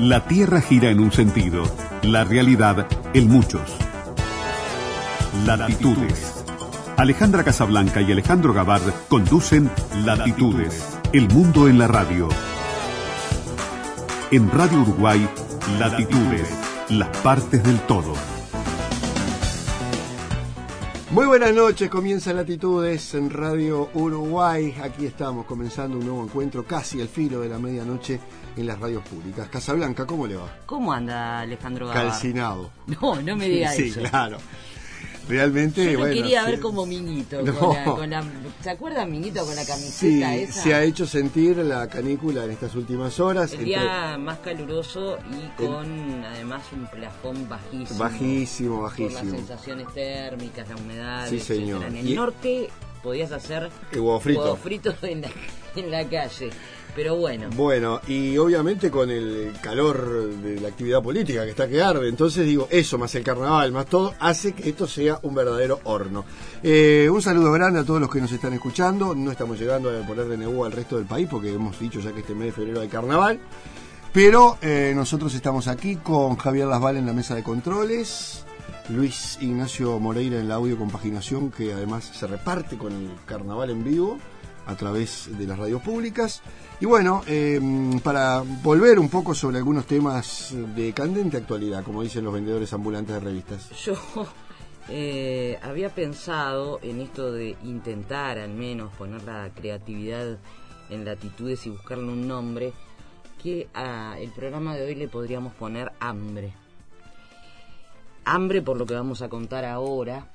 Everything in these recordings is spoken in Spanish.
La Tierra gira en un sentido, la realidad en muchos. Latitudes. Alejandra Casablanca y Alejandro Gabard conducen Latitudes, el mundo en la radio. En Radio Uruguay, Latitudes, las partes del todo. Muy buenas noches, comienza Latitudes en Radio Uruguay. Aquí estamos comenzando un nuevo encuentro casi al filo de la medianoche en las radios públicas. Casablanca, ¿cómo le va? ¿Cómo anda Alejandro Gavar? Calcinado. No, no me diga sí, eso. Sí, claro. Realmente, Yo lo bueno, quería sí. ver como Miñito. No. Con la, con la- ¿Se acuerdan Miñito con la Sí, camiseta esa? se ha hecho sentir la canícula en estas últimas horas. El entre- día más caluroso y con además un plafón bajísimo. Bajísimo, Por las bajísimo. sensaciones térmicas, la humedad. Sí, etcétera. señor. En el Y- norte podías hacer El huevo frito. huevos fritos en la, en la calle. Pero bueno, Bueno, y obviamente con el calor de la actividad política que está que arde, entonces digo, eso más el carnaval, más todo, hace que esto sea un verdadero horno. Eh, un saludo grande a todos los que nos están escuchando, no estamos llegando a poner de nuevo al resto del país porque hemos dicho ya que este mes de febrero hay carnaval, pero eh, nosotros estamos aquí con Javier Lasval en la mesa de controles. Luis Ignacio Moreira en la audio compaginación que además se reparte con el carnaval en vivo a través de las radios públicas. Y bueno, eh, para volver un poco sobre algunos temas de candente actualidad, como dicen los vendedores ambulantes de revistas. yo eh, había pensado en esto de intentar al menos poner la creatividad en latitudes y buscarle un nombre que a el programa de hoy le podríamos poner hambre. Hambre por lo que vamos a contar ahora.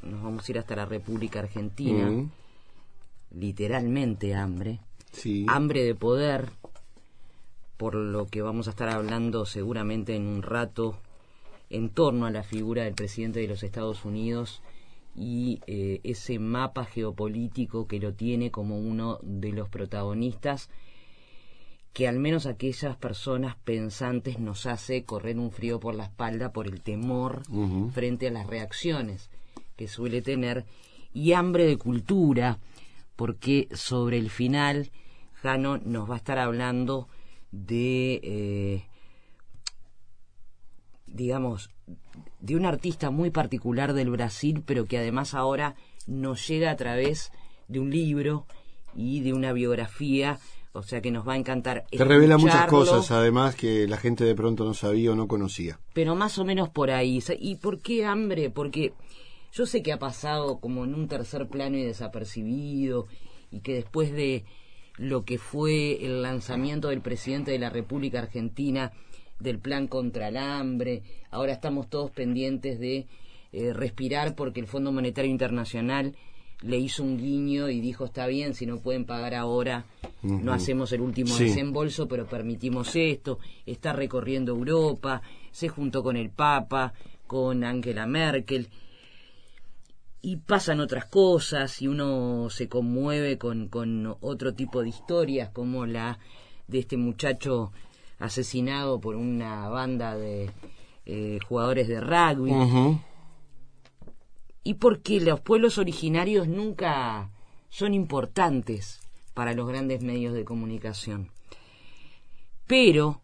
Nos vamos a ir hasta la República Argentina. Mm, Literalmente hambre. Sí. Hambre de poder, por lo que vamos a estar hablando seguramente en un rato en torno a la figura del presidente de los Estados Unidos y eh, ese mapa geopolítico que lo tiene como uno de los protagonistas que al menos aquellas personas pensantes nos hace correr un frío por la espalda por el temor frente a las reacciones que suele tener y hambre de cultura porque sobre el final Jano nos va a estar hablando de eh, digamos de un artista muy particular del Brasil pero que además ahora nos llega a través de un libro y de una biografía o sea que nos va a encantar Te revela muchas cosas, además, que la gente de pronto no sabía o no conocía. pero más o menos por ahí. ¿Y por qué hambre? Porque yo sé que ha pasado como en un tercer plano y desapercibido, y que después de lo que fue el lanzamiento del presidente de la República Argentina del plan contra el hambre, ahora estamos todos pendientes de eh, respirar porque el Fondo Monetario Internacional le hizo un guiño y dijo está bien, si no pueden pagar ahora, no hacemos el último Sí. desembolso, pero permitimos esto, está recorriendo Europa, se juntó con el Papa, con Angela Merkel, y pasan otras cosas, y uno se conmueve con, con otro tipo de historias, como la de este muchacho asesinado por una banda de eh, jugadores de rugby y porque los pueblos originarios nunca son importantes para los grandes medios de comunicación. Pero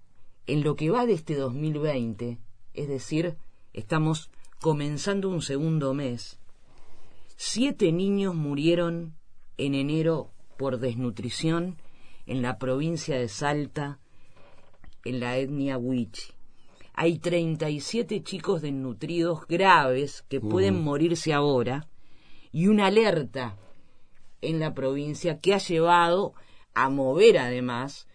en lo que va de este 2020, es decir, estamos comenzando un segundo mes, siete niños murieron en enero por desnutrición en la provincia de Salta, en la etnia Huichi. Hay 37 chicos desnutridos graves que pueden morirse ahora y una alerta en la provincia que ha llevado a mover además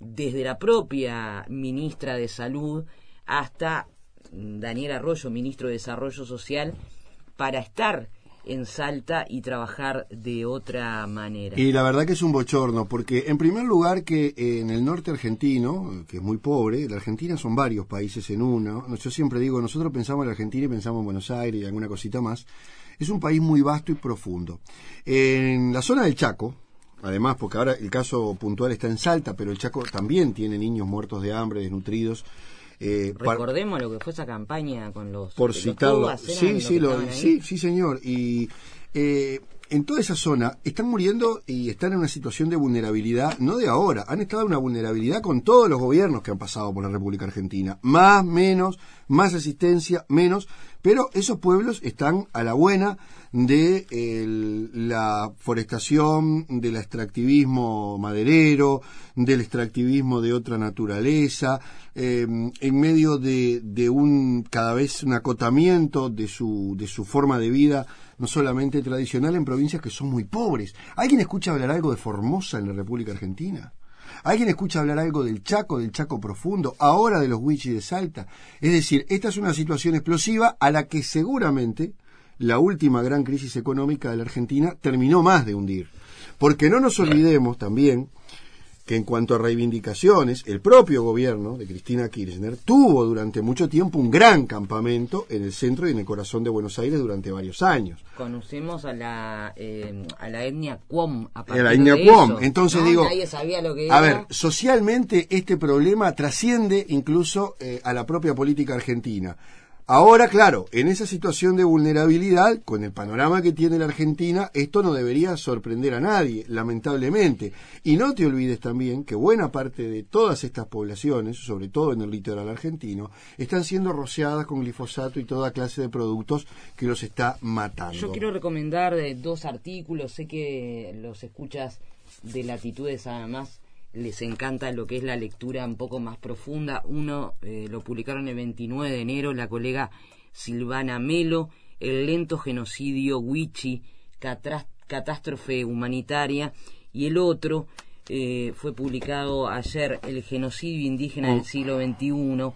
desde la propia ministra de Salud hasta Daniel Arroyo, ministro de Desarrollo Social, para estar en Salta y trabajar de otra manera. Y la verdad que es un bochorno, porque en primer lugar que en el norte argentino, que es muy pobre, la Argentina son varios países en uno, no, yo siempre digo, nosotros pensamos en la Argentina y pensamos en Buenos Aires y alguna cosita más, es un país muy vasto y profundo. En la zona del Chaco, además, porque ahora el caso puntual está en Salta, pero el Chaco también tiene niños muertos de hambre, desnutridos. Eh, Recordemos lo que fue esa campaña con los por citarlo. Sí, lo- sí, sí, señor. Y eh, en toda esa zona están muriendo y están en una situación de vulnerabilidad, no de ahora, han estado en una vulnerabilidad con todos los gobiernos que han pasado por la República Argentina. Más, menos, más asistencia, menos, pero esos pueblos están a la buena de la forestación, del extractivismo maderero, del extractivismo de otra naturaleza, em, en medio de, de, un cada vez un acotamiento de su, de su forma de vida, no solamente tradicional, en provincias que son muy pobres. ¿Alguien escucha hablar algo de Formosa en la República Argentina? ¿Alguien escucha hablar algo del Chaco, del Chaco profundo, ahora de los Huichis de Salta? Es decir, esta es una situación explosiva a la que seguramente la última gran crisis económica de la Argentina terminó más de hundir. Porque no nos olvidemos también que en cuanto a reivindicaciones, el propio gobierno de Cristina Kirchner tuvo durante mucho tiempo un gran campamento en el centro y en el corazón de Buenos Aires durante varios años. Conocemos a la, eh, a la etnia Cuom. A, la etnia Cuom. Entonces digo, a ver, socialmente este problema trasciende incluso eh, a la propia política argentina. Ahora, claro, en esa situación de vulnerabilidad, con el panorama que tiene la Argentina, esto no debería sorprender a nadie, lamentablemente. Y no te olvides también que buena parte de todas estas poblaciones, sobre todo en el litoral argentino, están siendo rociadas con glifosato y toda clase de productos que los está matando. Yo quiero recomendar eh, dos artículos, sé que los escuchas de latitudes además les encanta lo que es la lectura un poco más profunda. Uno eh, lo publicaron el 29 de enero, la colega Silvana Melo, El lento genocidio Wichi, catástrofe humanitaria, y el otro eh, fue publicado ayer, El genocidio indígena del siglo XXI,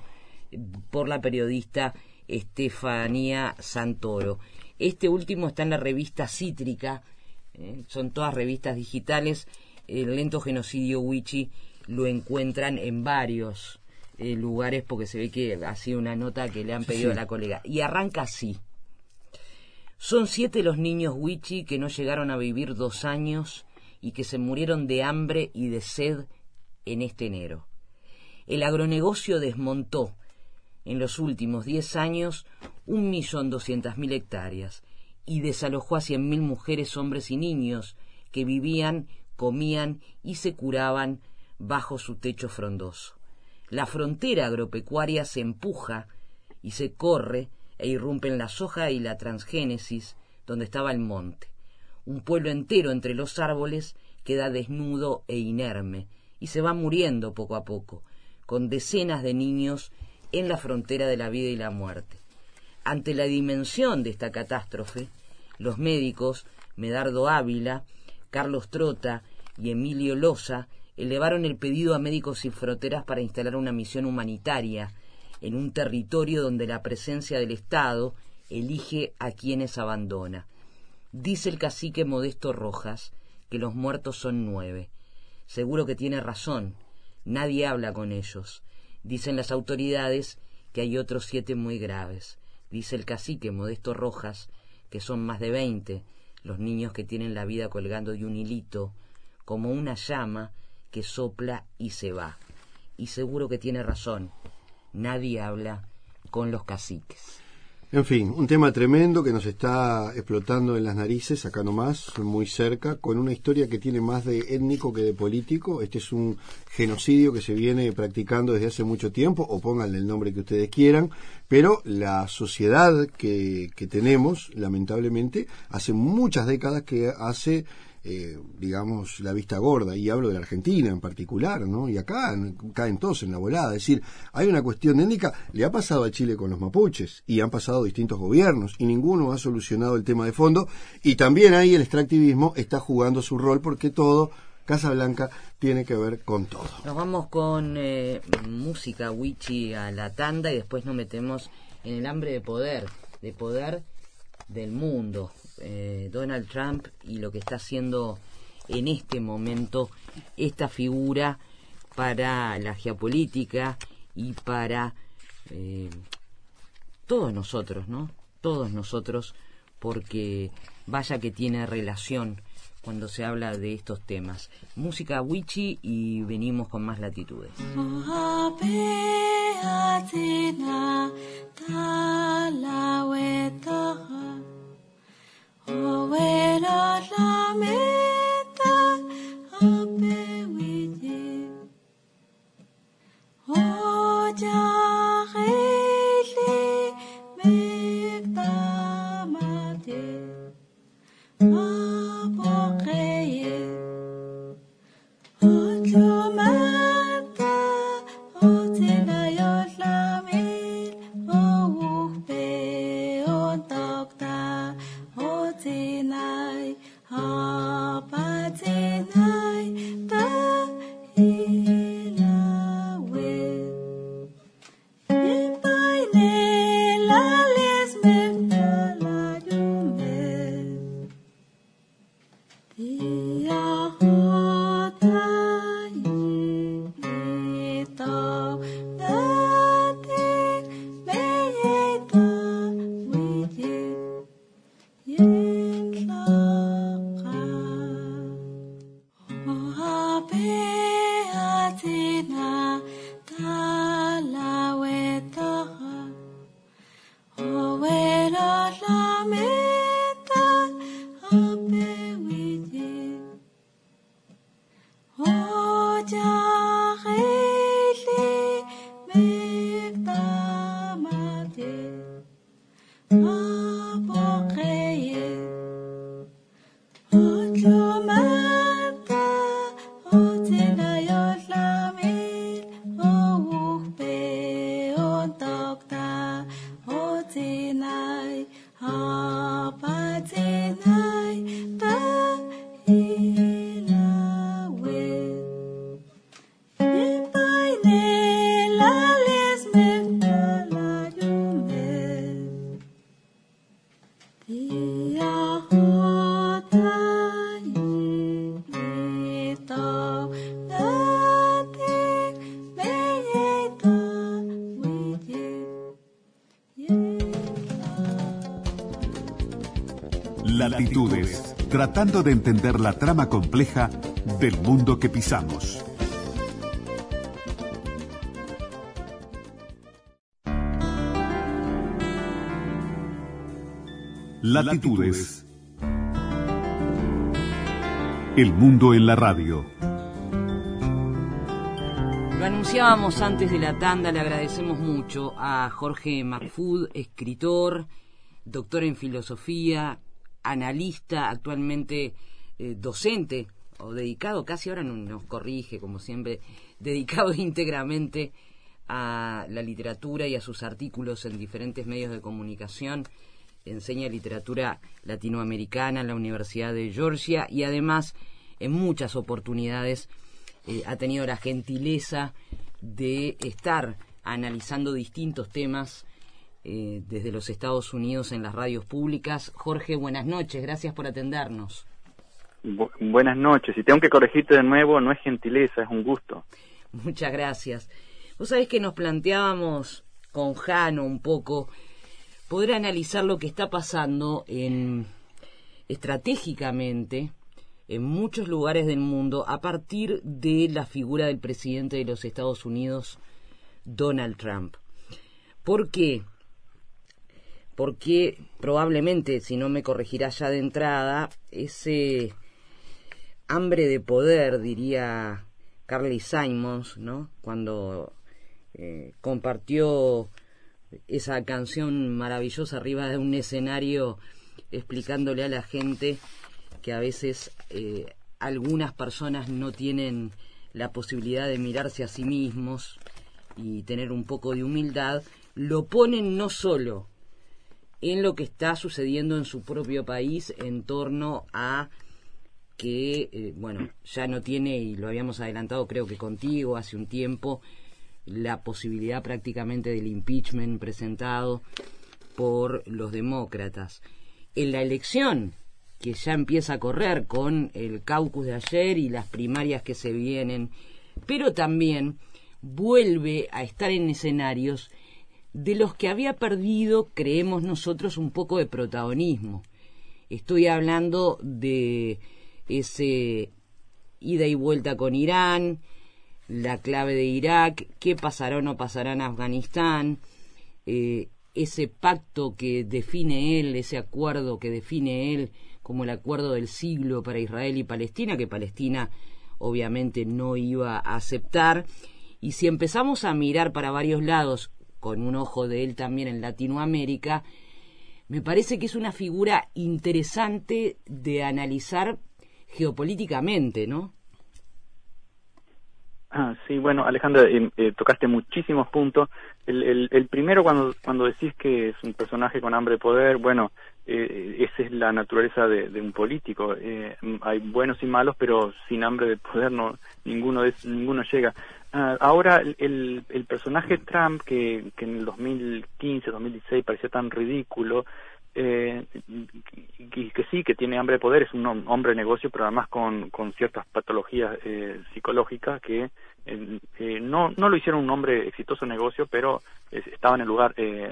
por la periodista Estefanía Santoro. Este último está en la revista Cítrica, eh, son todas revistas digitales el lento genocidio Wichi lo encuentran en varios eh, lugares porque se ve que ha sido una nota que le han pedido a la colega. Y arranca así. Son siete los niños Wichi que no llegaron a vivir dos años y que se murieron de hambre y de sed en este enero. El agronegocio desmontó en los últimos diez años un millón doscientas mil hectáreas y desalojó a cien mil mujeres, hombres y niños que vivían comían y se curaban bajo su techo frondoso. La frontera agropecuaria se empuja y se corre e irrumpen la soja y la transgénesis donde estaba el monte. Un pueblo entero entre los árboles queda desnudo e inerme y se va muriendo poco a poco, con decenas de niños en la frontera de la vida y la muerte. Ante la dimensión de esta catástrofe, los médicos, Medardo Ávila, Carlos Trota y Emilio Loza elevaron el pedido a Médicos Sin Fronteras para instalar una misión humanitaria en un territorio donde la presencia del Estado elige a quienes abandona. Dice el cacique Modesto Rojas que los muertos son nueve. Seguro que tiene razón. Nadie habla con ellos. Dicen las autoridades que hay otros siete muy graves. Dice el cacique Modesto Rojas que son más de veinte los niños que tienen la vida colgando de un hilito como una llama que sopla y se va. Y seguro que tiene razón, nadie habla con los caciques. En fin, un tema tremendo que nos está explotando en las narices, acá nomás, muy cerca, con una historia que tiene más de étnico que de político. Este es un genocidio que se viene practicando desde hace mucho tiempo, o pónganle el nombre que ustedes quieran, pero la sociedad que, que tenemos, lamentablemente, hace muchas décadas que hace eh, digamos, la vista gorda, y hablo de la Argentina en particular, ¿no? Y acá caen todos en la volada. Es decir, hay una cuestión étnica, le ha pasado a Chile con los mapuches, y han pasado distintos gobiernos, y ninguno ha solucionado el tema de fondo, y también ahí el extractivismo está jugando su rol porque todo Casa Blanca tiene que ver con todo. Nos vamos con eh, música wichi a la tanda y después nos metemos en el hambre de poder, de poder del mundo, eh, Donald Trump y lo que está haciendo en este momento esta figura para la geopolítica y para eh, todos nosotros, ¿no? Todos nosotros, porque vaya que tiene relación cuando se habla de estos temas. Música wichi y venimos con más latitudes. I'll be with you. Oh, darling. Tratando de entender la trama compleja del mundo que pisamos. Latitudes. El mundo en la radio. Lo anunciábamos antes de la tanda, le agradecemos mucho a Jorge Macfood, escritor, doctor en filosofía, analista, actualmente eh, docente o dedicado, casi ahora nos corrige, como siempre, dedicado íntegramente a la literatura y a sus artículos en diferentes medios de comunicación. Enseña literatura latinoamericana en la Universidad de Georgia y además en muchas oportunidades eh, ha tenido la gentileza de estar analizando distintos temas eh, desde los Estados Unidos en las radios públicas. Jorge, buenas noches, gracias por atendernos. buenas noches, y tengo que corregirte de nuevo, no es gentileza, es un gusto. Muchas gracias. Vos sabés que nos planteábamos con Jano un poco poder analizar lo que está pasando en estratégicamente en muchos lugares del mundo a partir de la figura del presidente de los Estados Unidos, Donald Trump. ¿Por qué? Porque probablemente, si no me corregirá ya de entrada, ese hambre de poder, diría Carly Simons, ¿no? Cuando eh, compartió esa canción maravillosa arriba de un escenario explicándole a la gente que a veces eh, algunas personas no tienen la posibilidad de mirarse a sí mismos y tener un poco de humildad, lo ponen no solo en lo que está sucediendo en su propio país en torno a que, eh, bueno, ya no tiene, y lo habíamos adelantado creo que contigo hace un tiempo, la posibilidad prácticamente del impeachment presentado por los demócratas. En la elección que ya empieza a correr con el caucus de ayer y las primarias que se vienen, pero también vuelve a estar en escenarios de los que había perdido, creemos nosotros, un poco de protagonismo. Estoy hablando de ese ida y vuelta con Irán, la clave de Irak, qué pasará o no pasará en Afganistán, eh, ese pacto que define él, ese acuerdo que define él como el acuerdo del siglo para Israel y Palestina, que Palestina obviamente no iba a aceptar. Y si empezamos a mirar para varios lados, con un ojo de él también en Latinoamérica, me parece que es una figura interesante de analizar geopolíticamente, ¿no? Ah, sí, bueno, Alejandra, eh, eh, tocaste muchísimos puntos. El, el, primero, cuando, cuando decís que es un personaje con hambre de poder, bueno, eh, esa es la naturaleza de, un político. hay buenos y malos, pero sin hambre de poder no ninguno de, ninguno llega. Ah, ahora, el, el, personaje Trump, que, que en el 2015, 2016 parecía tan ridículo, eh, y que sí, que tiene hambre de poder, es un hombre de negocio, pero además con, con ciertas patologías eh, psicológicas que eh, no, no lo hicieron un hombre exitoso en negocio, pero estaba en el lugar eh,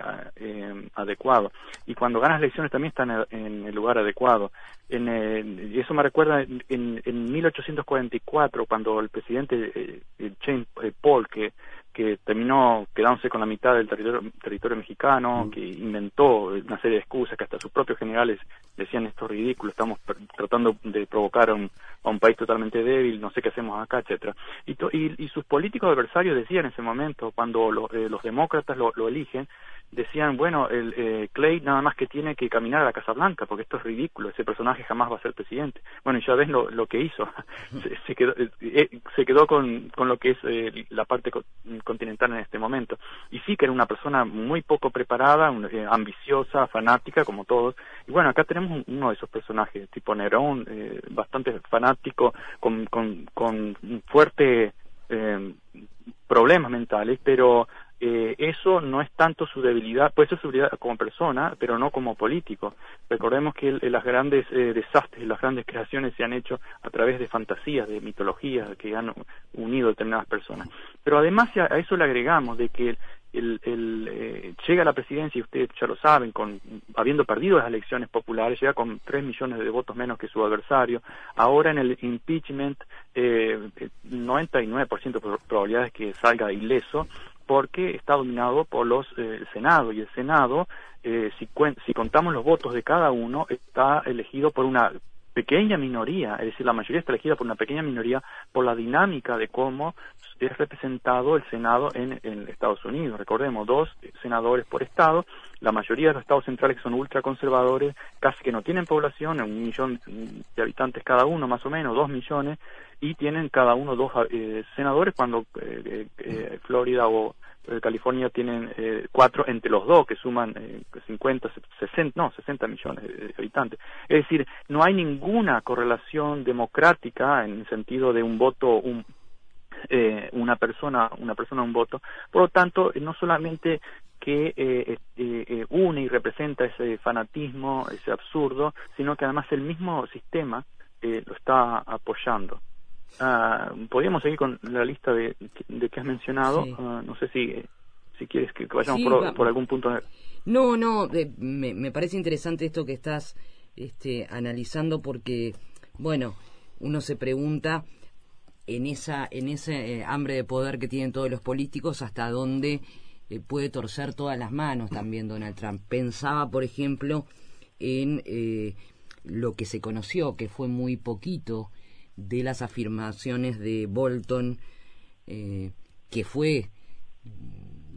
adecuado. Y cuando ganas elecciones también está en el, lugar adecuado. En, y eso me recuerda en, en 1844, cuando el presidente James Paul, que que terminó quedándose con la mitad del territorio, territorio mexicano, mm. que inventó una serie de excusas que hasta sus propios generales decían esto es ridículo, estamos tratando de provocar a un, a un, país totalmente débil, no sé qué hacemos acá, etcétera. Y, y, y, sus políticos adversarios decían en ese momento, cuando eh, los demócratas lo, lo eligen, decían, bueno, el, eh, Clay nada más que tiene que caminar a la Casa Blanca, porque esto es ridículo, ese personaje jamás va a ser presidente. Bueno, y ya ves lo, lo que hizo, se, quedó, eh, eh, se quedó con, con lo que es la parte continental en este momento. Y sí que era una persona muy poco preparada, ambiciosa, fanática, como todos. Y bueno, acá tenemos uno de esos personajes, tipo Nerón, bastante fanático, con, con, con fuerte problemas mentales, pero eh, eso no es tanto su debilidad, puede ser su debilidad como persona, pero no como político. Recordemos que las grandes eh, desastres, las grandes creaciones se han hecho a través de fantasías, de mitologías que han unido determinadas personas. Pero además a, eso le agregamos de que el, eh, llega a la presidencia, y ustedes ya lo saben, con, habiendo perdido las elecciones populares, llega con tres millones de votos menos que su adversario. Ahora en el impeachment, eh, 99% de probabilidades que salga ileso porque está dominado por los eh, el Senado y el Senado eh, si, si contamos los votos de cada uno está elegido por una pequeña minoría, es decir, la mayoría está elegida por una pequeña minoría por la dinámica de cómo es representado el Senado en, en Estados Unidos. Recordemos, dos senadores por estado, la mayoría de los estados centrales que son ultraconservadores, casi que no tienen población, un millón de habitantes cada uno, más o menos, dos millones, y tienen cada uno dos eh, senadores cuando eh, eh, Florida o California tienen cuatro entre los dos que suman 50, 60, no, 60 millones de habitantes. Es decir, no hay ninguna correlación democrática en el sentido de un voto, un, una persona, una persona un voto. Por lo tanto, no solamente que une y representa ese fanatismo, ese absurdo, sino que además el mismo sistema lo está apoyando. Ah, podríamos seguir con la lista de, de que has mencionado. Ah, no sé si, si quieres que vayamos por, algún punto. No, no, me, me parece interesante esto que estás este, analizando porque, bueno, uno se pregunta en esa en ese eh, hambre de poder que tienen todos los políticos hasta dónde eh, puede torcer todas las manos también Donald Trump. Pensaba, por ejemplo, en eh, lo que se conoció, que fue muy poquito, de las afirmaciones de Bolton, eh, que fue,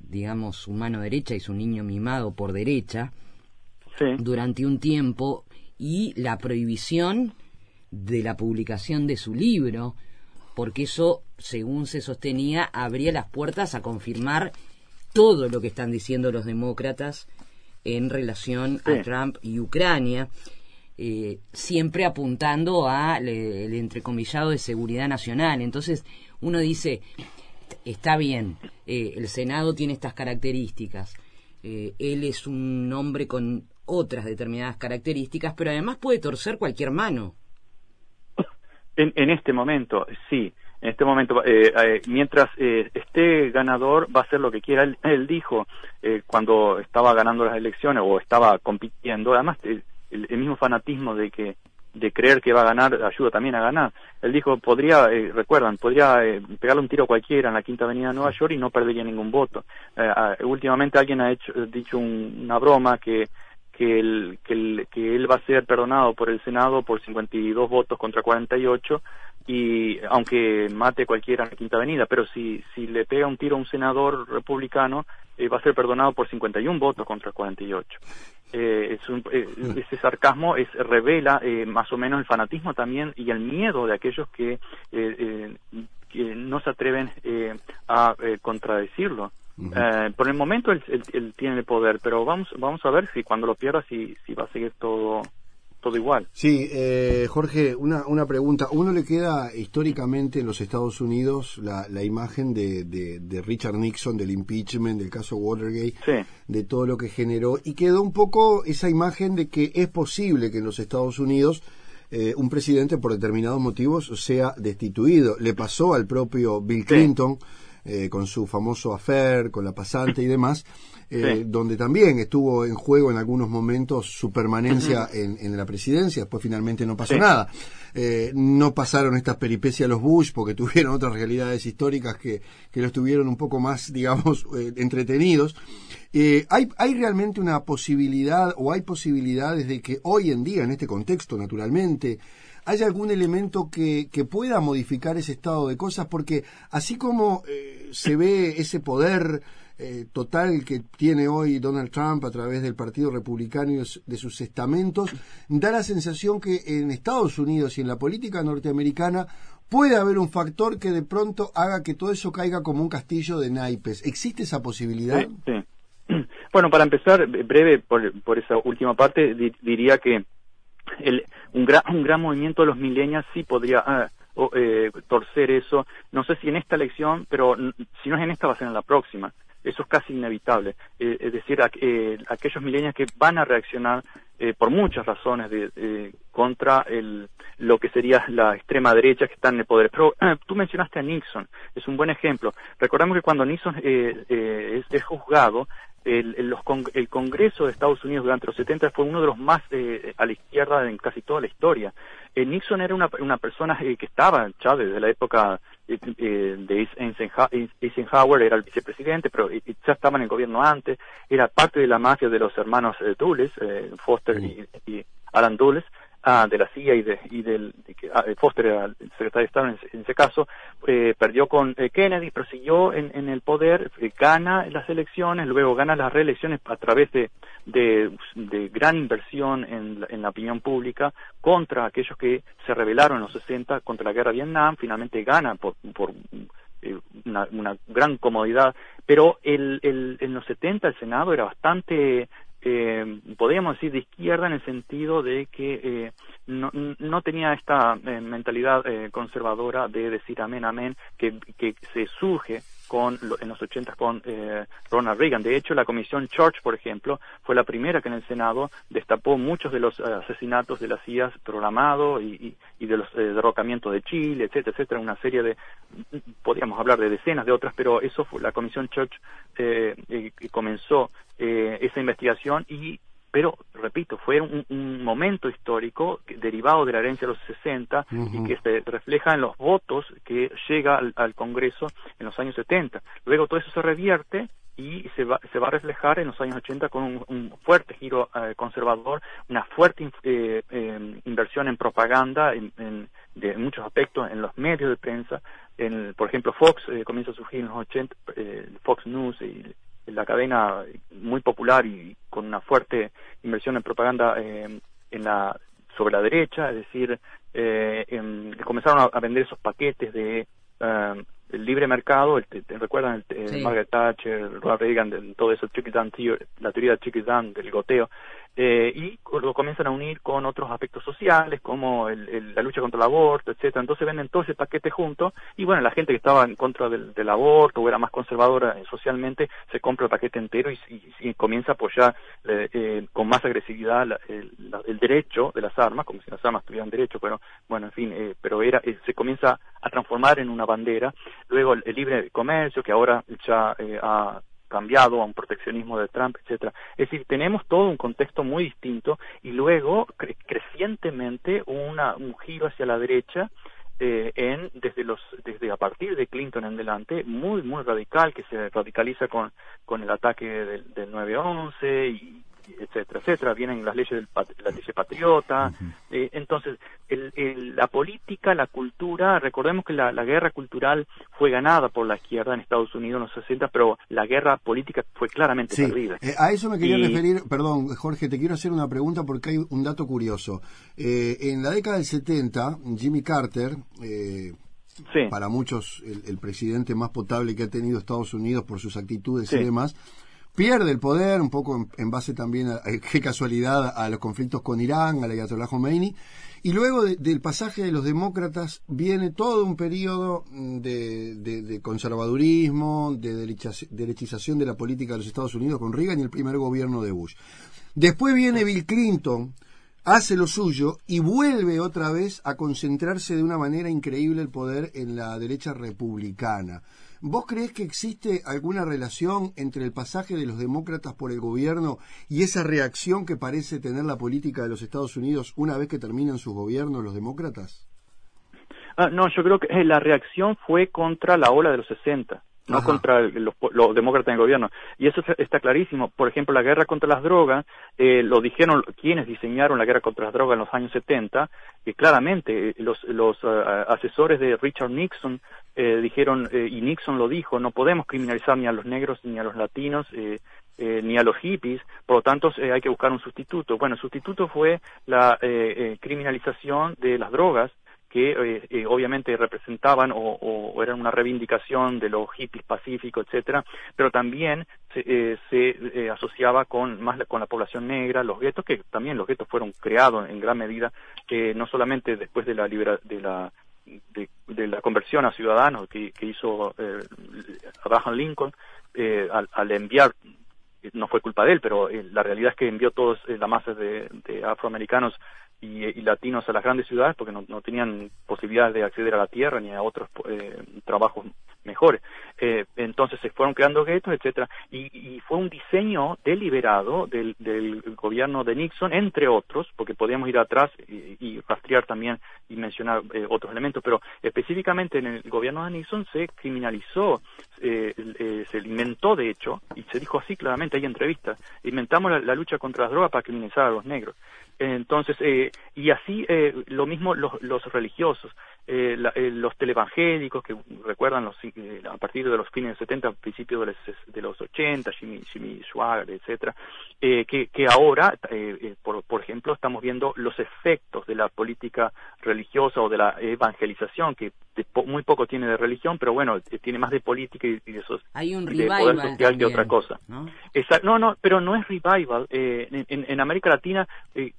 digamos, su mano derecha y su niño mimado por derecha, durante un tiempo, y la prohibición de la publicación de su libro, porque eso, según se sostenía, abría las puertas a confirmar todo lo que están diciendo los demócratas en relación a Trump y Ucrania. Eh, siempre apuntando al el entrecomillado de seguridad nacional. Entonces uno dice, está bien, eh, el Senado tiene estas características, eh, él es un hombre con otras determinadas características, pero además puede torcer cualquier mano. En, en este momento, sí. En este momento, mientras esté ganador, va a hacer lo que quiera. Él, dijo cuando estaba ganando las elecciones o estaba compitiendo, además el, mismo fanatismo de que de creer que va a ganar ayuda también a ganar. Él dijo, podría, eh, recuerdan, podría eh, pegarle un tiro a cualquiera en la Quinta Avenida de Nueva York y no perdería ningún voto. Eh, ah, últimamente alguien ha hecho, dicho una broma que que, el, que, el, que él va a ser perdonado por el Senado por 52 votos contra 48 y aunque mate cualquiera en la Quinta Avenida, pero si, si le pega un tiro a un senador republicano, eh, va a ser perdonado por 51 votos contra 48. Eh, es un, eh, mm. ese sarcasmo es, revela eh, más o menos el fanatismo también y el miedo de aquellos que, eh, que no se atreven a contradecirlo. Por el momento él, él, tiene el poder, pero vamos vamos a ver si cuando lo pierda si, si va a seguir todo todo igual. Sí, eh, Jorge, una, una pregunta. Uno le queda históricamente en los Estados Unidos la, la imagen de, de, Richard Nixon, del impeachment, del caso Watergate, de todo lo que generó, y quedó un poco esa imagen de que es posible que en los Estados Unidos eh, un presidente por determinados motivos sea destituido. Le pasó al propio Bill Clinton. Eh, con su famoso affair, con la pasante y demás, eh, donde también estuvo en juego en algunos momentos su permanencia en, la presidencia, después finalmente no pasó nada. Eh, no pasaron estas peripecias los Bush porque tuvieron otras realidades históricas que, que los tuvieron un poco más, digamos, entretenidos. ¿hay, ¿Hay realmente una posibilidad o hay posibilidades de que hoy en día, en este contexto naturalmente, ¿Hay algún elemento que, que pueda modificar ese estado de cosas? Porque así como eh, se ve ese poder eh, total que tiene hoy Donald Trump a través del Partido Republicano y de sus estamentos, da la sensación que en Estados Unidos y en la política norteamericana puede haber un factor que de pronto haga que todo eso caiga como un castillo de naipes. ¿Existe esa posibilidad? Bueno, para empezar, breve por, esa última parte, diría que el, un, gran, un gran movimiento de los milenios sí podría ah, eh, torcer eso. No sé si en esta elección, pero si no es en esta, va a ser en la próxima. Eso es casi inevitable. Eh, es decir, eh, aquellos milenios que van a reaccionar por muchas razones de, contra el, lo que sería la extrema derecha que está en el poder. Pero tú mencionaste a Nixon, es un buen ejemplo. Recordemos que cuando Nixon es, es, juzgado, el, el, Congreso de Estados Unidos durante los 70 fue uno de los más eh, a la izquierda en casi toda la historia. Eh, Nixon era una, una persona eh, que estaba ya desde la época de Eisenhower, era el vicepresidente, pero ya estaba en el gobierno antes, era parte de la mafia de los hermanos Dulles, Foster y, y, Alan Dulles, ah, de la CIA y, de, y del ah, Foster era el secretario de Estado en, ese caso, eh, perdió con eh, Kennedy, prosiguió en, en el poder, eh, gana las elecciones, luego gana las reelecciones a través de, de, gran inversión en, en, la opinión pública contra aquellos que se rebelaron en los 60 contra la guerra de Vietnam, finalmente gana por, por eh, una, una, gran comodidad, pero el, el, en los 70 el Senado era bastante eh, podríamos decir de izquierda en el sentido de que eh, no, no, tenía esta eh, mentalidad eh, conservadora de decir amén, amén, que, que se surge con, en los 80 con eh, Ronald Reagan. De hecho, la comisión Church, por ejemplo, fue la primera que en el Senado destapó muchos de los asesinatos de las CIA programados y, de los derrocamientos de Chile, etcétera, etcétera, una serie de, podríamos hablar de decenas de otras, pero eso fue la comisión Church eh, que comenzó esa investigación y pero repito, fue un, momento histórico derivado de la herencia de los 60 y que se refleja en los votos que llega al, Congreso en los años 70. Luego todo eso se revierte y se va, se va a reflejar en los años 80 con un, fuerte giro eh, conservador, una fuerte eh, em, inversión en propaganda, en, de muchos aspectos, en los medios de prensa. En, por ejemplo, Fox eh, comienza a surgir en los 80, Fox News y la cadena muy popular y con una fuerte inversión en propaganda eh, en la sobre la derecha, es decir, eh, comenzaron a, vender esos paquetes de eh, el libre mercado, te, recuerdan el, Margaret Thatcher, Ronald Reagan, todo eso, la teoría de trickle down, del goteo, eh, y lo comienzan a unir con otros aspectos sociales como la lucha contra el aborto, etcétera. Entonces venden todo ese paquete junto y bueno, la gente que estaba en contra del, aborto o era más conservadora eh, socialmente se compra el paquete entero y, comienza a apoyar eh, eh, con más agresividad el, derecho de las armas, como si las armas tuvieran derecho, pero bueno, en fin, pero era se comienza a transformar en una bandera. Luego el, libre comercio que ahora ya ha cambiado a un proteccionismo de Trump, etcétera. Es decir, tenemos todo un contexto muy distinto y luego crecientemente una, un giro hacia la derecha eh, en desde los desde a partir de Clinton en adelante muy muy radical que se radicaliza con con el ataque del, del 9/11 y etcétera, etcétera. Vienen las leyes del la ley patriota. Eh, entonces, el, la política, la cultura, recordemos que la, guerra cultural fue ganada por la izquierda en Estados Unidos en los 60, pero la guerra política fue claramente perdida. Eh, a eso me quería referir, perdón, Jorge, te quiero hacer una pregunta porque hay un dato curioso. Eh, en la década del 70, Jimmy Carter, para muchos el, presidente más potable que ha tenido Estados Unidos por sus actitudes y demás, pierde el poder, un poco en, base también, a, qué casualidad, a los conflictos con Irán, a la Ayatollah Khomeini, y luego del pasaje de los demócratas viene todo un periodo mm, de, conservadurismo, de derechización de la política de los Estados Unidos con Reagan y el primer gobierno de Bush. Después viene Bill Clinton, hace lo suyo y vuelve otra vez a concentrarse de una manera increíble el poder en la derecha republicana. ¿Vos crees que existe alguna relación entre el pasaje de los demócratas por el gobierno y esa reacción que parece tener la política de los Estados Unidos una vez que terminan sus gobiernos los demócratas? Ah, no, yo creo que la reacción fue contra la ola de los 60 no contra los, demócratas en el gobierno. Y eso está clarísimo. Por ejemplo, la guerra contra las drogas, eh, lo dijeron quienes diseñaron la guerra contra las drogas en los años 70, y claramente eh, los, los eh, asesores de Richard Nixon dijeron, y Nixon lo dijo, no podemos criminalizar ni a los negros ni a los latinos. ni a los hippies, por lo tanto hay que buscar un sustituto. Bueno, el sustituto fue la criminalización de las drogas que eh, eh, obviamente representaban o, eran una reivindicación de los hippies pacíficos, etcétera, pero también se, eh, se asociaba con más con la población negra, los guetos, que también los guetos fueron creados en gran medida, no solamente después de la de la de, la conversión a ciudadanos que, hizo Abraham Lincoln al, al enviar no fue culpa de él, pero la realidad es que envió todos la masa de, de afroamericanos y, latinos a las grandes ciudades porque no, tenían posibilidades de acceder a la tierra ni a otros eh, trabajos mejores. Eh, entonces se fueron creando guetos, etcétera, y, fue un diseño deliberado del, gobierno de Nixon, entre otros, porque podíamos ir atrás y, rastrear también y mencionar eh, otros elementos, pero específicamente en el gobierno de Nixon se criminalizó, se inventó de hecho, y se dijo así claramente, hay entrevistas, inventamos la lucha contra las drogas para criminalizar a los negros. Entonces, eh, y así eh, lo mismo los, los religiosos, eh, eh los televangélicos que recuerdan los, eh, a partir de los fines de 70, principios de los, de los 80, Jimmy, Jimmy Schwager, etcétera, que, que ahora, por, por ejemplo, estamos viendo los efectos de la política religiosa o de la evangelización, que muy poco tiene de religión, pero bueno, tiene más de política y, de, esos, Hay un de poder social que otra cosa. ¿no? no, no, pero no es revival. en, en, América Latina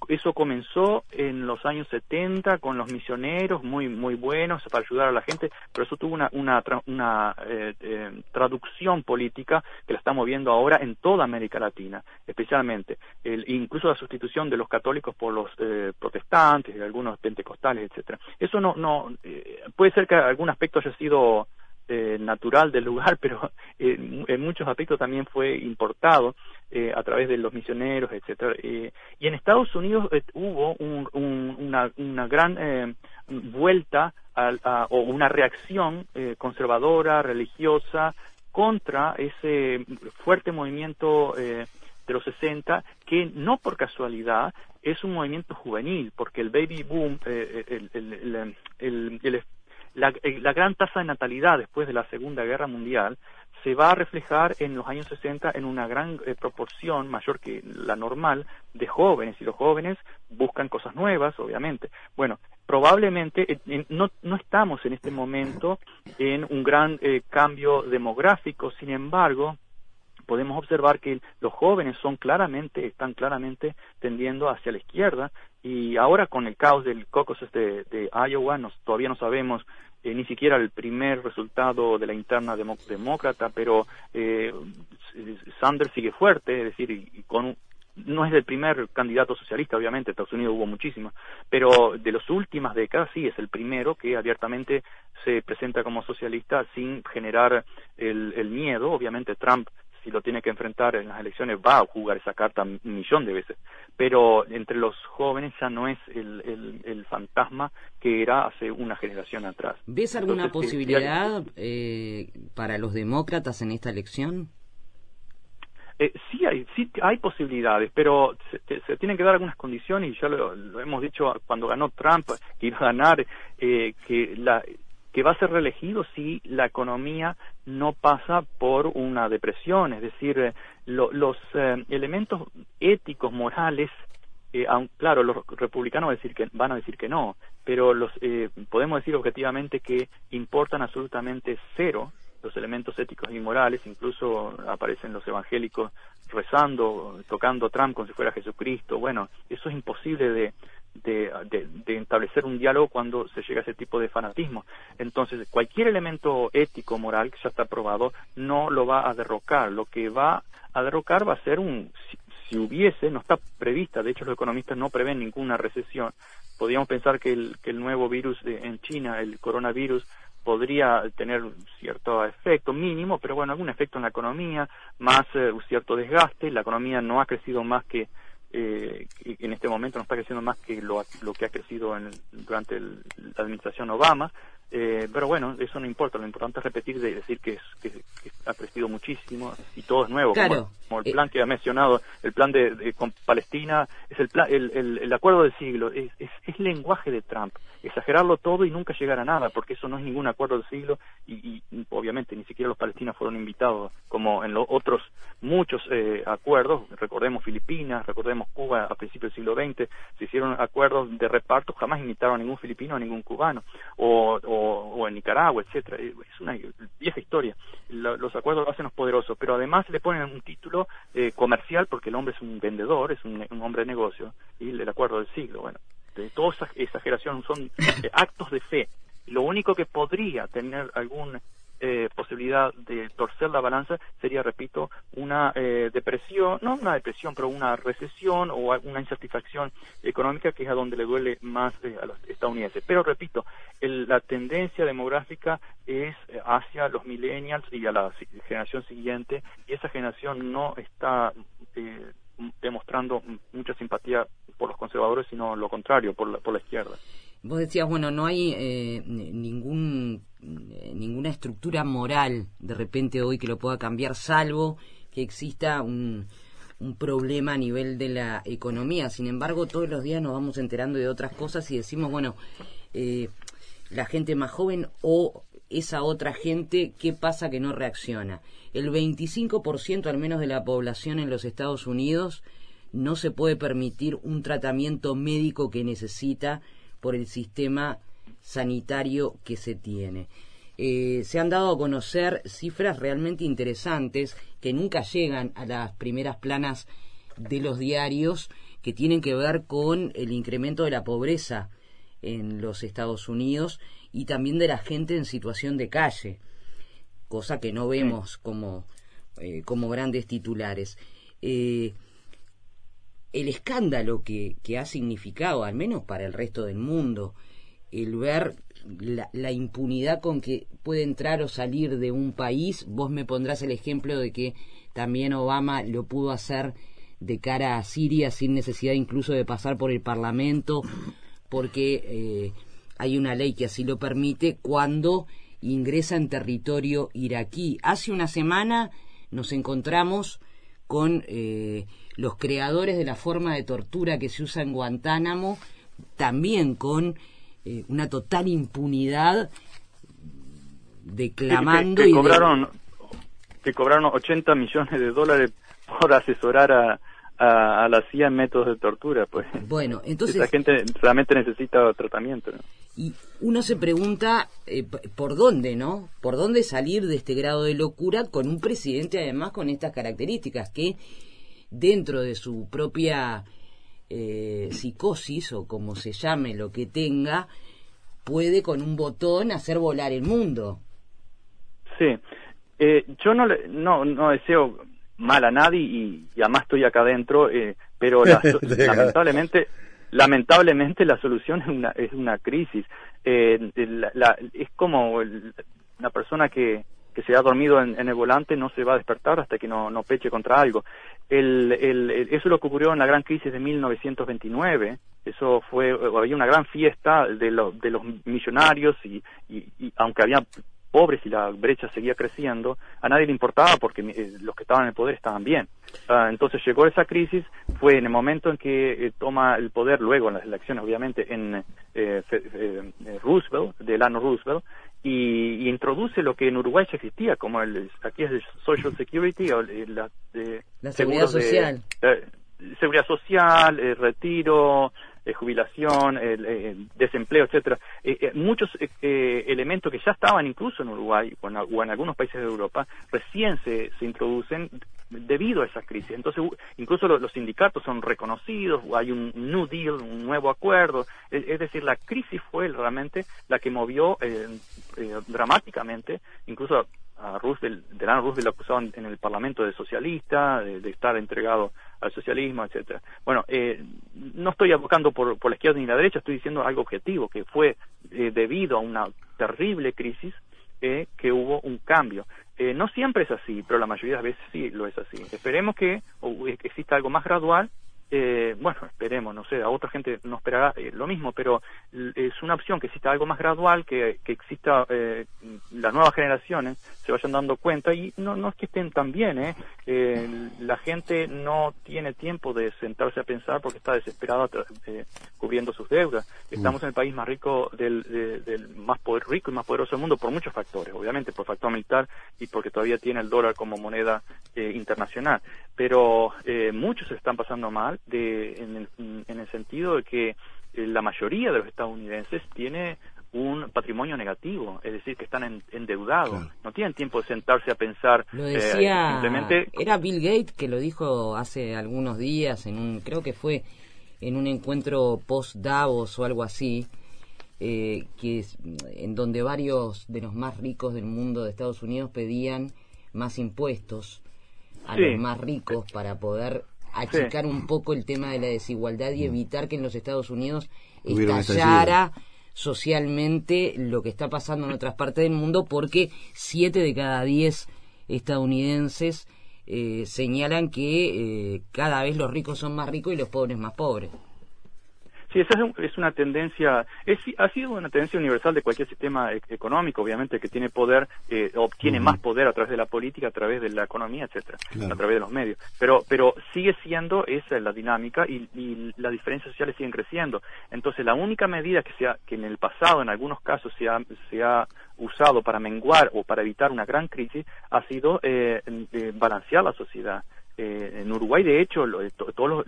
eso comenzó en los años 70 con los misioneros muy muy buenos para ayudar a la gente, pero eso tuvo una, una, una eh, eh, traducción política que la estamos viendo ahora en toda América Latina, especialmente. El, incluso la sustitución de los católicos por los eh, protestantes, algunos pentecostales, etcétera. Eso no, no puede ser que algún aspecto haya sido eh, natural del lugar, pero eh, en muchos aspectos también fue importado eh, a través de los misioneros, etcétera. y en Estados Unidos hubo una, una, gran vuelta a, o una reacción conservadora, religiosa, contra ese fuerte movimiento de los 60, que no por casualidad es un movimiento juvenil, porque el baby boom, el, el, el, eh, la, gran tasa de natalidad después de la Segunda Guerra Mundial se va a reflejar en los años 60 en una gran eh, proporción mayor que la normal de jóvenes y los jóvenes buscan cosas nuevas, obviamente. Bueno, probablemente eh, no, no, estamos en este momento en un gran cambio demográfico, sin embargo, podemos observar que los jóvenes son claramente, están claramente tendiendo hacia la izquierda y ahora con el caos del caucus de, de Iowa nos, todavía no sabemos eh, ni siquiera el primer resultado de la interna demócrata, pero eh, Sanders sigue fuerte, es decir, y, con no es el primer candidato socialista, obviamente, en Estados Unidos hubo muchísimos, pero de las últimas décadas sí es el primero que abiertamente se presenta como socialista sin generar el, el miedo. Obviamente Trump si lo tiene que enfrentar en las elecciones va a jugar esa carta un millón de veces. Pero entre los jóvenes ya no es el, el, fantasma que era hace una generación atrás. ¿Ves alguna posibilidad eh, para los demócratas en esta elección? Eh, sí hay sí hay posibilidades pero se, tienen que dar algunas condiciones y ya lo, hemos dicho cuando ganó Trump que iba a ganar eh, que la que va a ser reelegido si la economía no pasa por una depresión, es decir, eh, los eh, elementos éticos, morales, eh, claro, los republicanos van a decir que, a no, pero los, podemos decir objetivamente que importan absolutamente cero los elementos éticos y morales, incluso aparecen los evangélicos rezando, tocando Trump como si fuera Jesucristo. Bueno, eso es imposible de, de, de, establecer un diálogo cuando se llega a ese tipo de fanatismo. Entonces, cualquier elemento ético, moral, que ya está probado, no lo va a derrocar. Lo que va a derrocar va a ser un, si, hubiese, no está prevista, de hecho los economistas no prevén ninguna recesión. Podríamos pensar que el, que el nuevo virus en China, el coronavirus, podría tener cierto efecto mínimo, pero bueno, algún efecto en la economía, más eh, un cierto desgaste. La economía no ha crecido más que eh, en este momento no está creciendo más que lo, lo que ha crecido en, durante la administración Obama. Eh, pero bueno, eso no importa, lo importante es repetir y decir que, ha crecido muchísimo. Y todo es nuevo, claro. como, el plan que ha mencionado, el plan de, con Palestina, es el, plan, el, el, acuerdo del siglo, es, es, es, lenguaje de Trump, exagerarlo todo y nunca llegar a nada, porque eso no es ningún acuerdo del siglo. Y, y obviamente ni siquiera los palestinos fueron invitados, como en los otros muchos eh, acuerdos, recordemos Filipinas, recordemos Cuba a principios del siglo XX, se hicieron acuerdos de reparto, jamás invitaron a ningún filipino, a ningún cubano, o o, en Nicaragua, etcétera. Es una vieja historia. los acuerdos lo hacen los poderosos, pero además le ponen un título eh, comercial porque el hombre es un vendedor, es un, hombre de negocio, y el acuerdo del siglo. Bueno, de toda esa exageración son eh, actos de fe. Lo único que podría tener algún eh, posibilidad de torcer la balanza sería, repito, una eh, depresión, no una depresión, pero una recesión o una insatisfacción económica que es a donde le duele más eh, a los estadounidenses. Pero, repito, la tendencia demográfica es hacia los millennials y a la generación siguiente y esa generación no está demostrando mucha simpatía por los conservadores, sino lo contrario, por por la izquierda. Vos decías, bueno, no hay eh, ningún, eh, ninguna estructura moral de repente hoy que lo pueda cambiar, salvo que exista un, un problema a nivel de la economía. Sin embargo, todos los días nos vamos enterando de otras cosas y decimos, bueno, eh, la gente más joven o esa otra gente, ¿qué pasa que no reacciona? El 25% al menos de la población en los Estados Unidos no se puede permitir un tratamiento médico que necesita por el sistema sanitario que se tiene. Eh, se han dado a conocer cifras realmente interesantes que nunca llegan a las primeras planas de los diarios que tienen que ver con el incremento de la pobreza en los Estados Unidos y también de la gente en situación de calle, cosa que no vemos como, eh, como grandes titulares. Eh, el escándalo que, ha significado, al menos para el resto del mundo, el ver la, impunidad con que puede entrar o salir de un país, vos me pondrás el ejemplo de que también Obama lo pudo hacer de cara a Siria sin necesidad incluso de pasar por el Parlamento, porque eh, hay una ley que así lo permite cuando ingresa en territorio iraquí. Hace una semana nos encontramos con eh, los creadores de la forma de tortura que se usa en Guantánamo, también con eh, una total impunidad declamando que, cobraron que cobraron 80 millones de dólares por asesorar a, a, la CIA en métodos de tortura, pues. Bueno, entonces... Esa gente realmente necesita tratamiento. Y uno se pregunta eh, por dónde, ¿no? ¿Por dónde salir de este grado de locura con un presidente además con estas características que dentro de su propia eh, psicosis o como se llame lo que tenga, puede con un botón hacer volar el mundo. Sí, eh, yo no, no, no deseo mal a nadie y, además estoy acá adentro, eh, pero lamentablemente lamentablemente la solución es una, es una crisis. Eh, es como una persona que que se ha dormido en, el volante no se va a despertar hasta que no, no peche contra algo. El, el, eso es lo que ocurrió en la gran crisis de 1929. Eso fue, había una gran fiesta de, los de los millonarios y, y, y aunque había pobres y la brecha seguía creciendo, a nadie le importaba porque eh, los que estaban en el poder estaban bien. Ah, entonces llegó esa crisis, fue en el momento en que eh, toma el poder, luego en las elecciones obviamente, en eh, Roosevelt, Delano Roosevelt, y, introduce lo que en Uruguay ya existía, como el, aquí es el Social Security, o la, seguridad social. seguridad social, retiro, eh, jubilación, el, desempleo, etcétera, eh, eh, muchos elementos que ya estaban incluso en Uruguay o en, algunos países de Europa recién se, se introducen debido a esa crisis. Entonces, incluso los, sindicatos son reconocidos, hay un New Deal, un nuevo acuerdo. Es, decir, la crisis fue realmente la que movió dramáticamente, incluso a Roosevelt, Delano Roosevelt lo acusaban en el Parlamento de socialista, de, estar entregado al socialismo, etcétera. Bueno, eh, no estoy abocando por, por la izquierda ni la derecha, estoy diciendo algo objetivo, que fue eh, debido a una terrible crisis eh, que hubo un cambio. no siempre es así, pero la mayoría de las veces sí lo es así. Esperemos que exista algo más gradual eh, bueno, esperemos, no sé, a otra gente no esperará eh, lo mismo, pero es una opción que exista algo más gradual, que, que exista eh, las nuevas generaciones se vayan dando cuenta y no, no es que estén tan bien, ¿eh? ¿eh? la gente no tiene tiempo de sentarse a pensar porque está desesperada cubriendo sus deudas. Estamos en el país más rico del, del más poder, rico y más poderoso del mundo por muchos factores, obviamente por factor militar y porque todavía tiene el dólar como moneda internacional, pero muchos se están pasando mal de, en, el, en el sentido de que eh, la mayoría de los estadounidenses tiene un patrimonio negativo, es decir, que están endeudados, no tienen tiempo de sentarse a pensar. Lo eh, decía, simplemente... era Bill Gates que lo dijo hace algunos días, en un, creo que fue en un encuentro post Davos o algo así, eh, que en donde varios de los más ricos del mundo de Estados Unidos pedían más impuestos a los más ricos para poder achicar un poco el tema de la desigualdad y evitar que en los Estados Unidos estallara socialmente lo que está pasando en otras partes del mundo porque siete de cada diez estadounidenses eh, señalan que eh, cada vez los ricos son más ricos y los pobres más pobres. Sí, esa es, una tendencia, es, ha sido una tendencia universal de cualquier sistema e, económico, obviamente, que tiene poder, eh, obtiene más poder a través de la política, a través de la economía, etcétera, a través de los medios. Pero, pero sigue siendo esa la dinámica y, las diferencias sociales siguen creciendo. Entonces, la única medida que, sea, que en el pasado, en algunos casos, se ha, se ha usado para menguar o para evitar una gran crisis ha sido eh, eh balancear la sociedad. Eh, en Uruguay, de hecho, lo, todos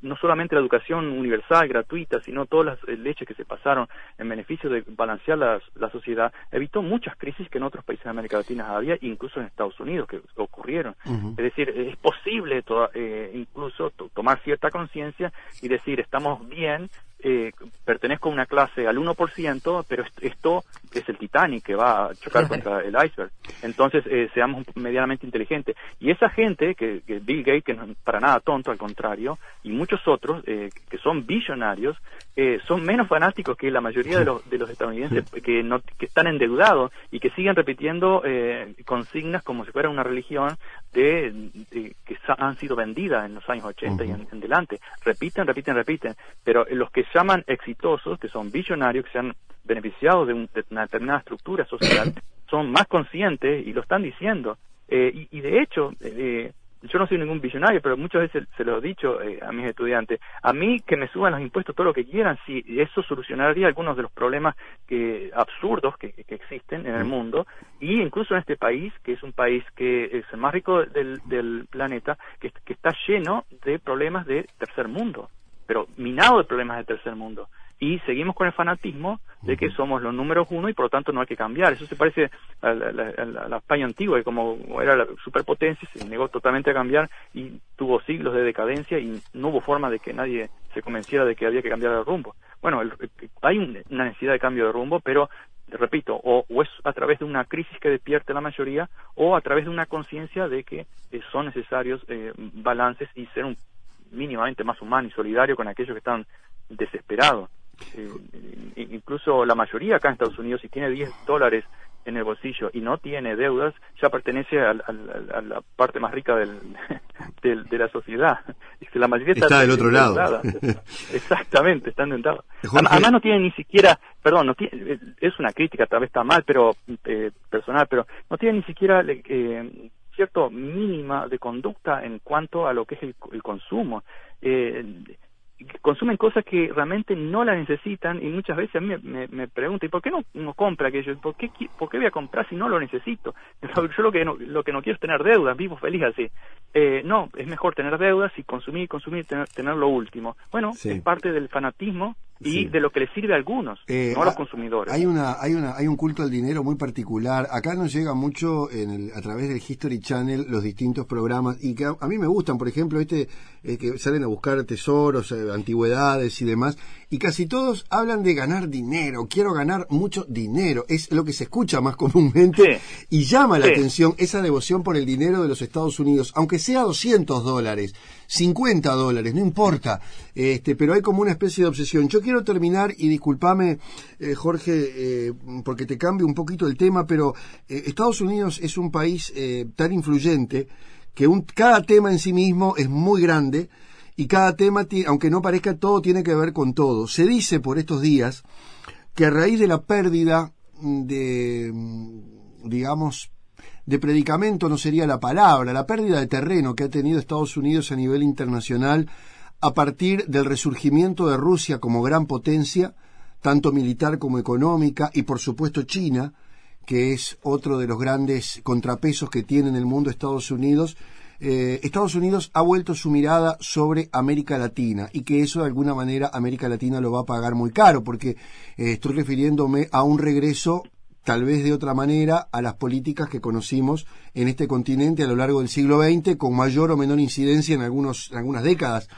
no solamente la educación universal, gratuita, sino todas las leches que se pasaron en beneficio de balancear la, sociedad, evitó muchas crisis que en otros países de América Latina había, incluso en Estados Unidos, que ocurrieron. Es decir, es posible eh, incluso tomar cierta conciencia y decir, estamos bien, eh, pertenezco a una clase al 1%, pero esto es el Titanic que va a chocar contra el iceberg. Entonces, eh, seamos medianamente inteligentes. Y esa gente, que, Bill Gates, que no es para nada tonto, al contrario, y muchos otros, eh, que son billonarios, eh, son menos fanáticos que la mayoría de los, de los estadounidenses que, no, que están endeudados y que siguen repitiendo consignas como si fuera una religión de, que han sido vendidas en los años 80 y en, en, delante. Repiten, repiten, repiten. Pero los que llaman exitosos, que son billonarios, que se han beneficiado de, una determinada estructura social, son más conscientes y lo están diciendo. Eh, y, de hecho, eh, yo no soy ningún billonario, pero muchas veces se lo he dicho eh, a mis estudiantes, a mí que me suban los impuestos todo lo que quieran, si eso solucionaría algunos de los problemas que, absurdos que, existen en el mm. mundo, y incluso en este país, que es un país que es el más rico del, del planeta, que, que está lleno de problemas de tercer mundo pero minado de problemas de tercer mundo. Y seguimos con el fanatismo de que somos los números uno y por lo tanto no hay que cambiar. Eso se parece a la, España antigua, que como era la superpotencia, se negó totalmente a cambiar y tuvo siglos de decadencia y no hubo forma de que nadie se convenciera de que había que cambiar el rumbo. Bueno, hay una necesidad de cambio de rumbo, pero repito, o, es a través de una crisis que despierte la mayoría o a través de una conciencia de que eh, son necesarios eh, balances y ser un mínimamente más humano y solidario con aquellos que están desesperados. Eh, incluso la mayoría acá en Estados Unidos, si tiene 10 dólares en el bolsillo y no tiene deudas, ya pertenece a, la parte más rica del, de la sociedad. La mayoría está, del otro lado. Exactamente, está endeudados. Además no tiene ni siquiera, perdón, no tiene, es una crítica, tal vez está mal, pero eh, personal, pero no tiene ni siquiera eh, cierto mínima de conducta en cuanto a lo que es el, el consumo. Eh, consumen cosas que realmente no las necesitan y muchas veces a mí me, me, preguntan, ¿y por qué no, no compra aquello? ¿Por qué, ¿Por qué voy a comprar si no lo necesito? Yo lo que no, lo que no quiero es tener deudas, vivo feliz así. Eh, no, es mejor tener deudas y consumir, consumir, tener, tener lo último. Bueno, es parte del fanatismo y de lo que le sirve a algunos, eh, no a los consumidores. Hay una, hay una, hay un culto al dinero muy particular. Acá nos llega mucho en el, a través del History Channel los distintos programas y que a, mí me gustan, por ejemplo, este eh, que salen a buscar tesoros, eh, antigüedades y demás, y casi todos hablan de ganar dinero. Quiero ganar mucho dinero, es lo que se escucha más comúnmente y llama la atención esa devoción por el dinero de los Estados Unidos, aunque sea 200 dólares. 50 dólares, no importa, este, pero hay como una especie de obsesión. Yo quiero terminar, y discúlpame, eh, Jorge, eh, porque te cambio un poquito el tema, pero eh, Estados Unidos es un país tan influyente que un, cada tema en sí mismo es muy grande y cada tema, aunque no parezca, todo tiene que ver con todo. Se dice por estos días que a raíz de la pérdida de, digamos, de predicamento no sería la palabra, la pérdida de terreno que ha tenido Estados Unidos a nivel internacional a partir del resurgimiento de Rusia como gran potencia, tanto militar como económica, y por supuesto China, que es otro de los grandes contrapesos que tiene en el mundo Estados Unidos, eh, Estados Unidos ha vuelto su mirada sobre América Latina y que eso de alguna manera América Latina lo va a pagar muy caro porque eh, estoy refiriéndome a un regreso tal vez de otra manera, a las políticas que conocimos en este continente a lo largo del siglo XX, con mayor o menor incidencia en, algunos, en algunas décadas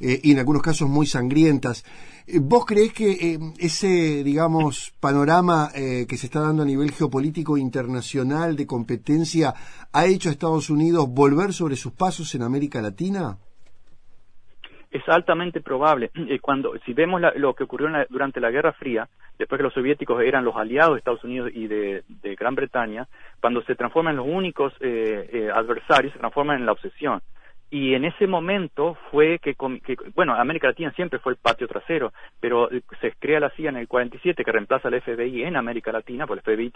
eh, y en algunos casos muy sangrientas. Eh, ¿Vos creés que eh, ese, digamos, panorama que se está dando a nivel geopolítico internacional de competencia ha hecho a Estados Unidos volver sobre sus pasos en América Latina? es altamente probable. Cuando, si vemos lo que ocurrió durante la Guerra Fría, después que los soviéticos eran los aliados de Estados Unidos y de, Gran Bretaña, cuando se transforman en los únicos eh, eh, adversarios, se transforman en la obsesión y en ese momento fue que, bueno, América Latina siempre fue el patio trasero, pero se crea la CIA en el 47 que reemplaza al FBI en América Latina, porque el FBI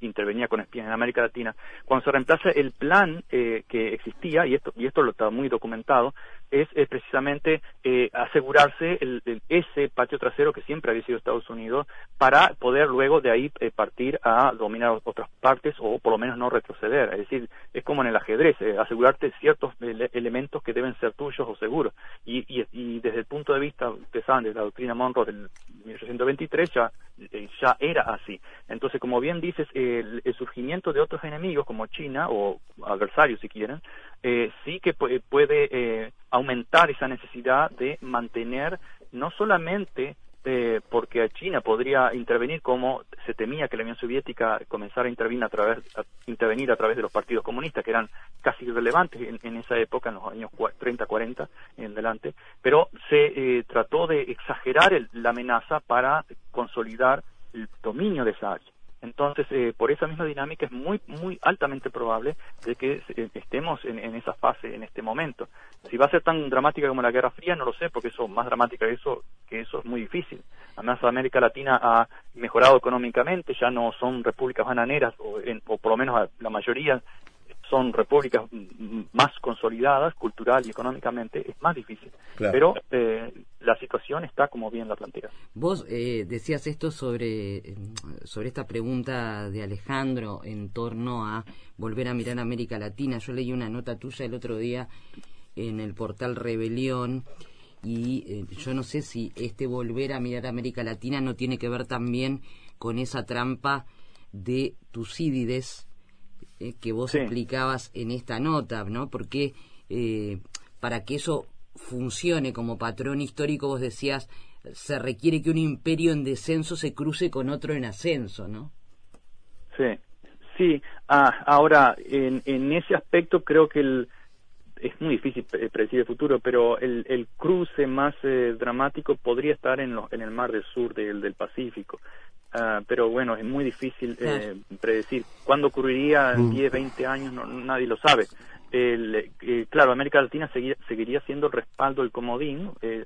intervenía con espías en América Latina. Cuando se reemplaza el plan eh, que existía, y esto, y esto lo está muy documentado, es precisamente eh, asegurarse el, ese patio trasero que siempre había sido Estados Unidos para poder luego de ahí eh, partir a dominar otras partes o por lo menos no retroceder. Es decir, es como en el ajedrez, asegurarte ciertos elementos que deben ser tuyos o seguros. Y, y, desde el punto de vista, ustedes saben, de la doctrina Monroe del 1823 ya, eh, ya era así. Entonces, como bien dices, el, surgimiento de otros enemigos como China o adversarios si quieren, eh, sí que puede eh, aumentar esa necesidad de mantener no solamente eh, porque China podría intervenir como se temía que la Unión Soviética comenzara a intervenir a través, intervenir a través de los partidos comunistas, que eran casi irrelevantes en, esa época, en los años 30, 40 en adelante, pero se eh, trató de exagerar la amenaza para consolidar el dominio de esa. Entonces, eh, por esa misma dinámica es muy, muy altamente probable de que eh, estemos en, esa fase en este momento. Si va a ser tan dramática como la Guerra Fría, no lo sé, porque eso más dramática que eso, que eso es muy difícil. Además, América Latina ha mejorado económicamente, ya no son repúblicas bananeras, o, o por lo menos la mayoría son repúblicas más consolidadas cultural y económicamente, es más difícil. Pero eh, la situación está como bien la plantea. Vos eh, decías esto sobre, sobre esta pregunta de Alejandro en torno a volver a mirar América Latina. Yo leí una nota tuya el otro día en el portal Rebelión y eh, yo no sé si este volver a mirar América Latina no tiene que ver también con esa trampa de Tucídides eh, que vos explicabas en esta nota, ¿no? Porque eh, para que eso funcione como patrón histórico, vos decías, se requiere que un imperio en descenso se cruce con otro en ascenso, ¿no? Sí, sí. Ah, ahora, en, en ese aspecto creo que el, es muy difícil predecir el futuro, pero el, el cruce más eh, dramático podría estar en, en el mar del sur del, del Pacífico. Uh, pero bueno, es muy difícil eh, predecir. ¿Cuándo ocurriría en 10, mm. 20 años? No, nadie lo sabe. El, eh, claro, América Latina seguiría siendo el respaldo del comodín, eh,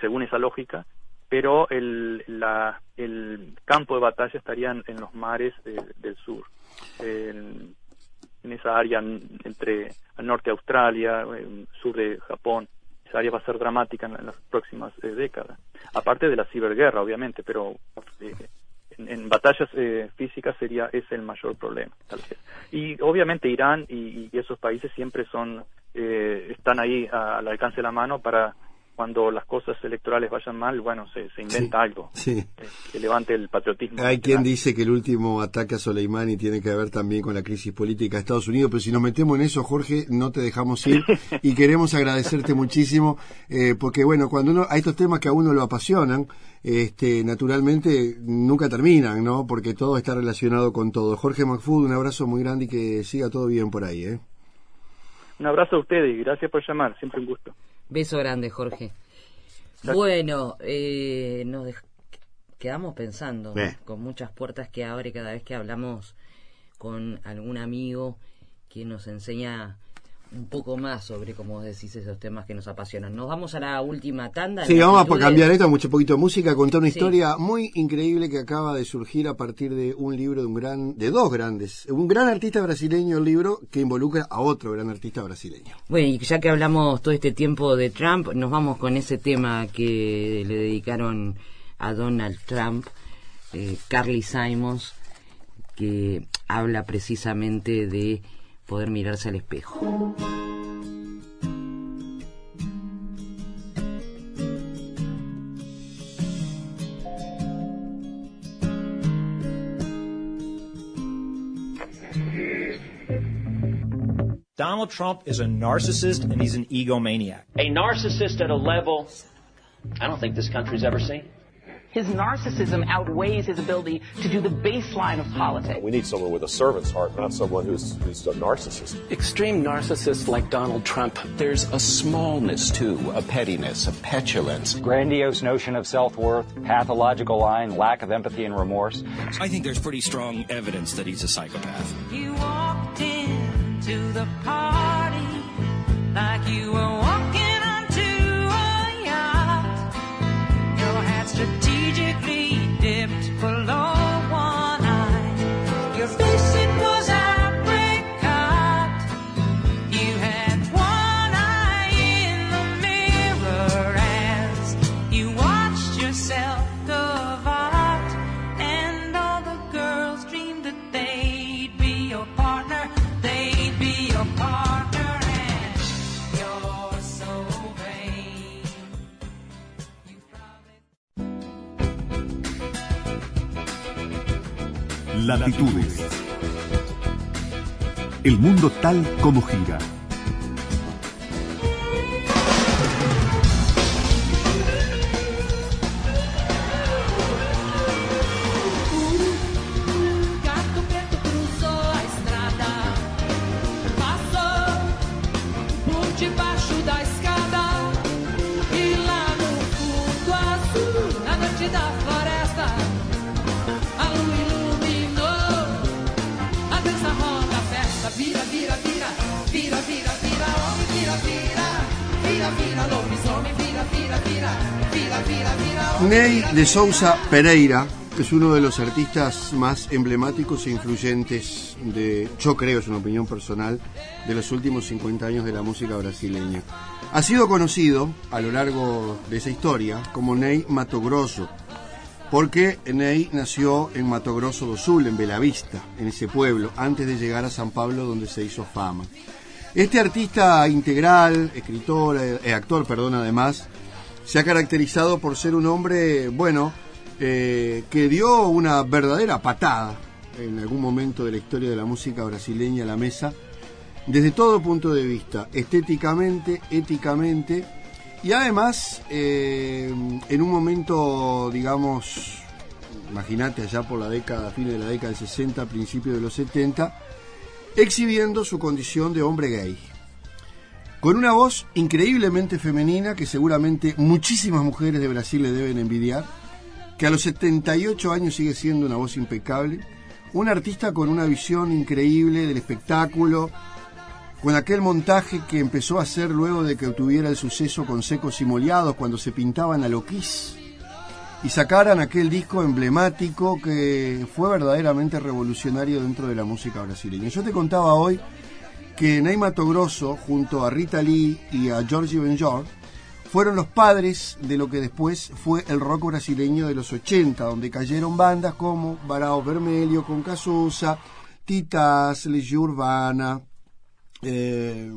según esa lógica, pero el, la, el campo de batalla estaría en, los mares del sur, en, esa área entre el norte de Australia, el sur de Japón. Esa área va a ser dramática en, las próximas eh, décadas. Aparte de la ciberguerra, obviamente, pero eh, en, batallas eh, físicas sería ese el mayor problema, tal vez. Y obviamente Irán y, y esos países siempre son están ahí al alcance de la mano para cuando las cosas electorales vayan mal, bueno, se, inventa algo sí. Que, levante el patriotismo. Hay quien dice que el último ataque a Soleimani tiene que ver también con la crisis política de Estados Unidos, pero si nos metemos en eso, Jorge, no te dejamos ir y queremos agradecerte muchísimo, eh, porque bueno, cuando uno, hay estos temas que a uno lo apasionan, este, naturalmente nunca terminan, ¿no? Porque todo está relacionado con todo. Jorge McFood, un abrazo muy grande y que siga todo bien por ahí, ¿eh? Un abrazo a ustedes y gracias por llamar, siempre un gusto. Beso grande, Jorge. Bueno, eh, nos quedamos pensando, con muchas puertas que abre cada vez que hablamos con algún amigo que nos enseña un poco más sobre, como decís, esos temas que nos apasionan. Nos vamos a la última tanda. Sí, vamos a cambiar esto, mucho poquito de música, contar una historia muy increíble que acaba de surgir a partir de un libro de un gran, de dos grandes, un gran artista brasileño, el libro que involucra a otro gran artista brasileño. Bueno, y ya que hablamos todo este tiempo de Trump, nos vamos con ese tema que le dedicaron a Donald Trump, eh, Carly Simons, que habla precisamente de poder mirarse al espejo. Donald Trump is a narcissist and he's an egomaniac. A narcissist at a level I don't think this country's ever seen. His narcissism outweighs his ability to do the baseline of politics. We need someone with a servant's heart, not someone who's, who's a narcissist. Extreme narcissists like Donald Trump, there's a smallness too, a pettiness, a petulance. Grandiose notion of self-worth, pathological lying, lack of empathy and remorse. I think there's pretty strong evidence that he's a psychopath. You walked into the party like you were walking shipped for long. Latitudes. El mundo tal como gira. Sousa Pereira es uno de los artistas más emblemáticos e influyentes yo creo, es una opinión personal, de los últimos 50 años de la música brasileña. Ha sido conocido a lo largo de esa historia como Ney Mato Grosso, porque Ney nació en Mato Grosso do Sul, en Belavista, en ese pueblo, antes de llegar a San Pablo donde se hizo fama. Este artista integral, escritor, eh, actor, perdón, además, se ha caracterizado por ser un hombre, bueno, eh, que dio una verdadera patada en algún momento de la historia de la música brasileña a la mesa, desde todo punto de vista, estéticamente, éticamente, y además, eh, en un momento, digamos, imagínate allá por la década, fines de la década del 60, principios de los 70, exhibiendo su condición de hombre gay. Con una voz increíblemente femenina que seguramente muchísimas mujeres de Brasil le deben envidiar, que a los 78 años sigue siendo una voz impecable, un artista con una visión increíble del espectáculo, con aquel montaje que empezó a hacer luego de que obtuviera el suceso con Secos y Moliados cuando se pintaban a loquís y sacaran aquel disco emblemático que fue verdaderamente revolucionario dentro de la música brasileña. Yo te contaba hoy que Ney Grosso, junto a Rita Lee y a Georgie Benjor, fueron los padres de lo que después fue el rock brasileño de los 80, donde cayeron bandas como Barao Vermelho con Casusa, Titas, Legión Urbana, eh,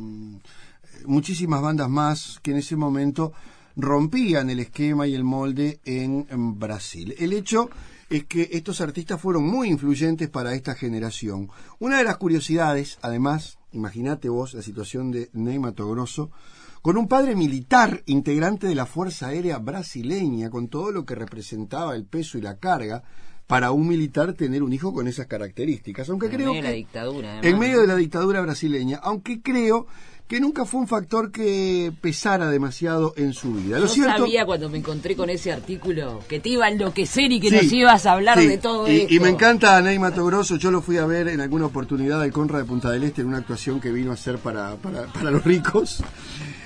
muchísimas bandas más que en ese momento rompían el esquema y el molde en, Brasil. El hecho es que estos artistas fueron muy influyentes para esta generación. Una de las curiosidades, además, imagínate vos la situación de Ney Grosso, con un padre militar integrante de la Fuerza Aérea brasileña, con todo lo que representaba el peso y la carga, para un militar tener un hijo con esas características. Aunque en creo medio que, de la dictadura. En medio de la dictadura brasileña, aunque creo que nunca fue un factor que pesara demasiado en su vida. Lo Yo sabía cuando me encontré con ese artículo que te iba a enloquecer y que nos ibas a hablar de todo y, esto. Y me encanta a Ney Grosso, yo lo fui a ver en alguna oportunidad al Conra de Punta del Este en una actuación que vino a hacer para, para, para los ricos.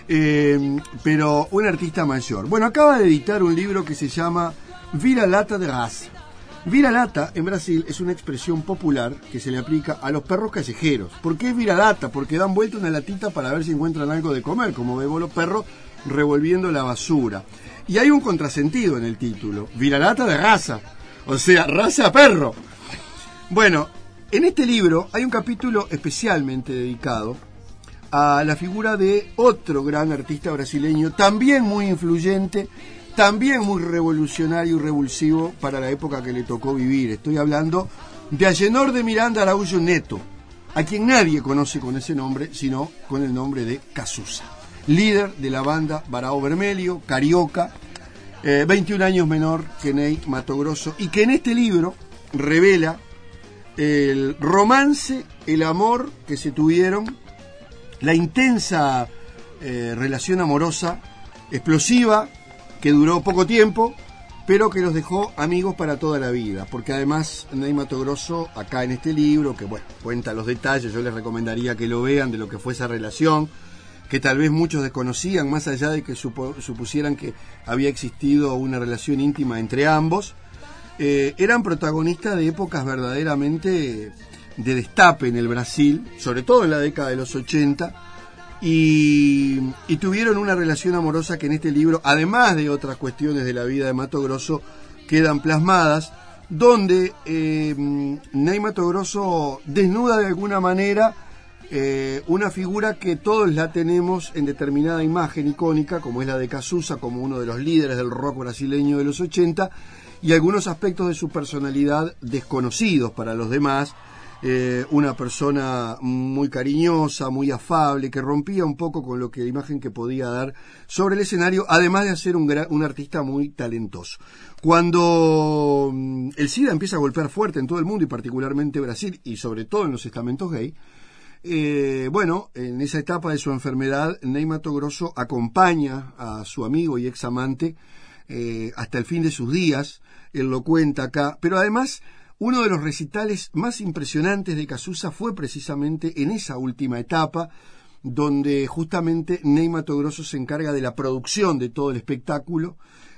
Eh, pero un artista mayor. Bueno, acaba de editar un libro que se llama Vira Lata de Gas Viralata en Brasil es una expresión popular que se le aplica a los perros callejeros. ¿Por qué es viralata? Porque dan vuelta una latita para ver si encuentran algo de comer, como vemos los perros revolviendo la basura. Y hay un contrasentido en el título, viralata de raza, o sea, raza perro. Bueno, en este libro hay un capítulo especialmente dedicado a la figura de otro gran artista brasileño, también muy influyente también muy revolucionario y revulsivo para la época que le tocó vivir. Estoy hablando de Agenor de Miranda Araújo Neto, a quien nadie conoce con ese nombre, sino con el nombre de Casusa, líder de la banda Barao Vermelho, carioca, 21 eh, años menor que Ney Grosso, y que en este libro revela el romance, el amor que se tuvieron, la intensa eh, relación amorosa, explosiva, que duró poco tiempo, pero que los dejó amigos para toda la vida, porque además Ney Grosso, acá en este libro, que bueno, cuenta los detalles, yo les recomendaría que lo vean de lo que fue esa relación, que tal vez muchos desconocían, más allá de que supusieran que había existido una relación íntima entre ambos, eh, eran protagonistas de épocas verdaderamente de destape en el Brasil, sobre todo en la década de los 80, y, tuvieron una relación amorosa que en este libro, además de otras cuestiones de la vida de Mato Grosso, quedan plasmadas, donde eh, Ney Mato Grosso desnuda de alguna manera eh, una figura que todos la tenemos en determinada imagen icónica, como es la de Casusa, como uno de los líderes del rock brasileño de los 80, y algunos aspectos de su personalidad desconocidos para los demás, eh, una persona muy cariñosa, muy afable, que rompía un poco con lo que la imagen que podía dar sobre el escenario, además de ser un, un artista muy talentoso. Cuando mm, el SIDA empieza a golpear fuerte en todo el mundo y particularmente Brasil y sobre todo en los estamentos gay, eh, bueno, en esa etapa de su enfermedad, Ney Grosso acompaña a su amigo y ex amante eh, hasta el fin de sus días, él lo cuenta acá, pero además uno de los recitales más impresionantes de Casusa fue precisamente en esa última etapa, donde justamente Ney Grosso se encarga de la producción de todo el espectáculo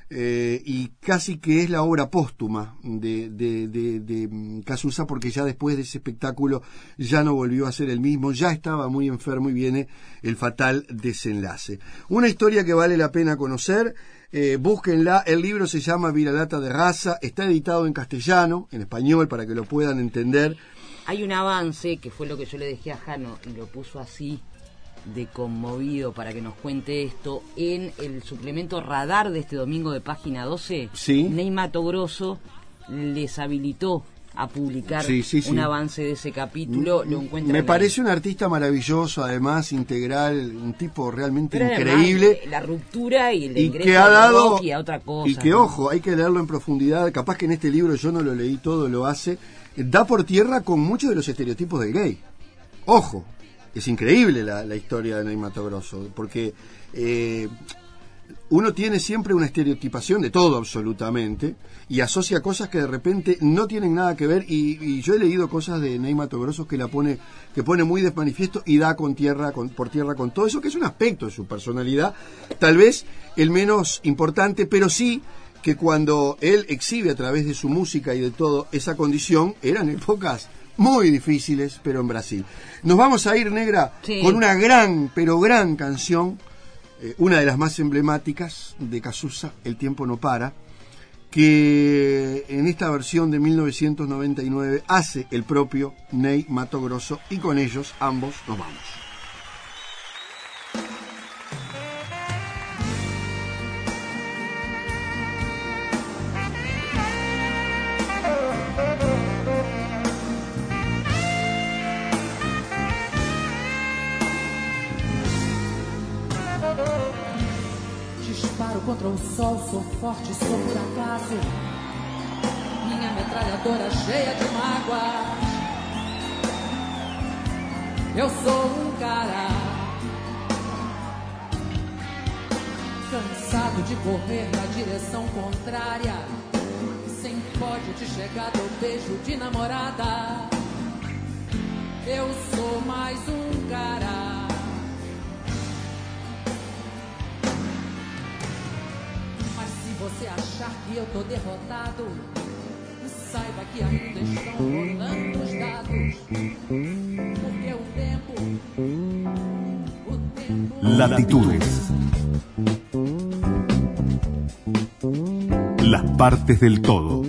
eh, y casi que es la obra póstuma de, de, de, mm, Casusa porque ya después de ese espectáculo ya no volvió a ser el mismo, ya estaba muy enfermo y viene el fatal desenlace. Una historia que vale la pena conocer eh, búsquenla, el libro se llama Viralata de Raza, está editado en castellano, en español, para que lo puedan entender. Hay un avance, que fue lo que yo le dejé a Jano, y lo puso así, de conmovido, para que nos cuente esto, en el suplemento Radar de este domingo de página 12. Sí. Neymato Grosso les habilitó a publicar un avance de ese capítulo, lo Me parece un artista maravilloso, además integral, un tipo realmente increíble. la ruptura y el y que ha dado y a otra cosa. Y que ojo, hay que leerlo en profundidad, capaz que en este libro yo no lo leí todo, lo hace, da por tierra con muchos de los estereotipos del gay. Ojo, es increíble la, la historia de Ney Mato Grosso, porque eh, uno tiene siempre una estereotipación de todo absolutamente y asocia cosas que de repente no tienen nada que ver y, y yo he leído cosas de Ney Mato Grosso que la pone que pone muy de manifiesto y da con tierra con, por tierra con todo eso que es un aspecto de su personalidad tal vez el menos importante pero sí que cuando él exhibe a través de su música y de todo esa condición eran épocas muy difíciles pero en Brasil nos vamos a ir negra Sí. con una gran pero gran canción eh, una de las más emblemáticas de Casusa, El tiempo no para, que en esta versión de 1999 hace el propio Ney Mato Grosso y con ellos ambos nos vamos. Cheia de mágoas. Eu sou um cara cansado de correr na direção contrária. Sem pódio de chegada ou beijo de namorada. Eu sou mais um cara. Mas se você achar que eu tô derrotado, saiba que ainda estão rolando os dados. Porque o tempo, o tempo. Latitudes. Las partes del todo.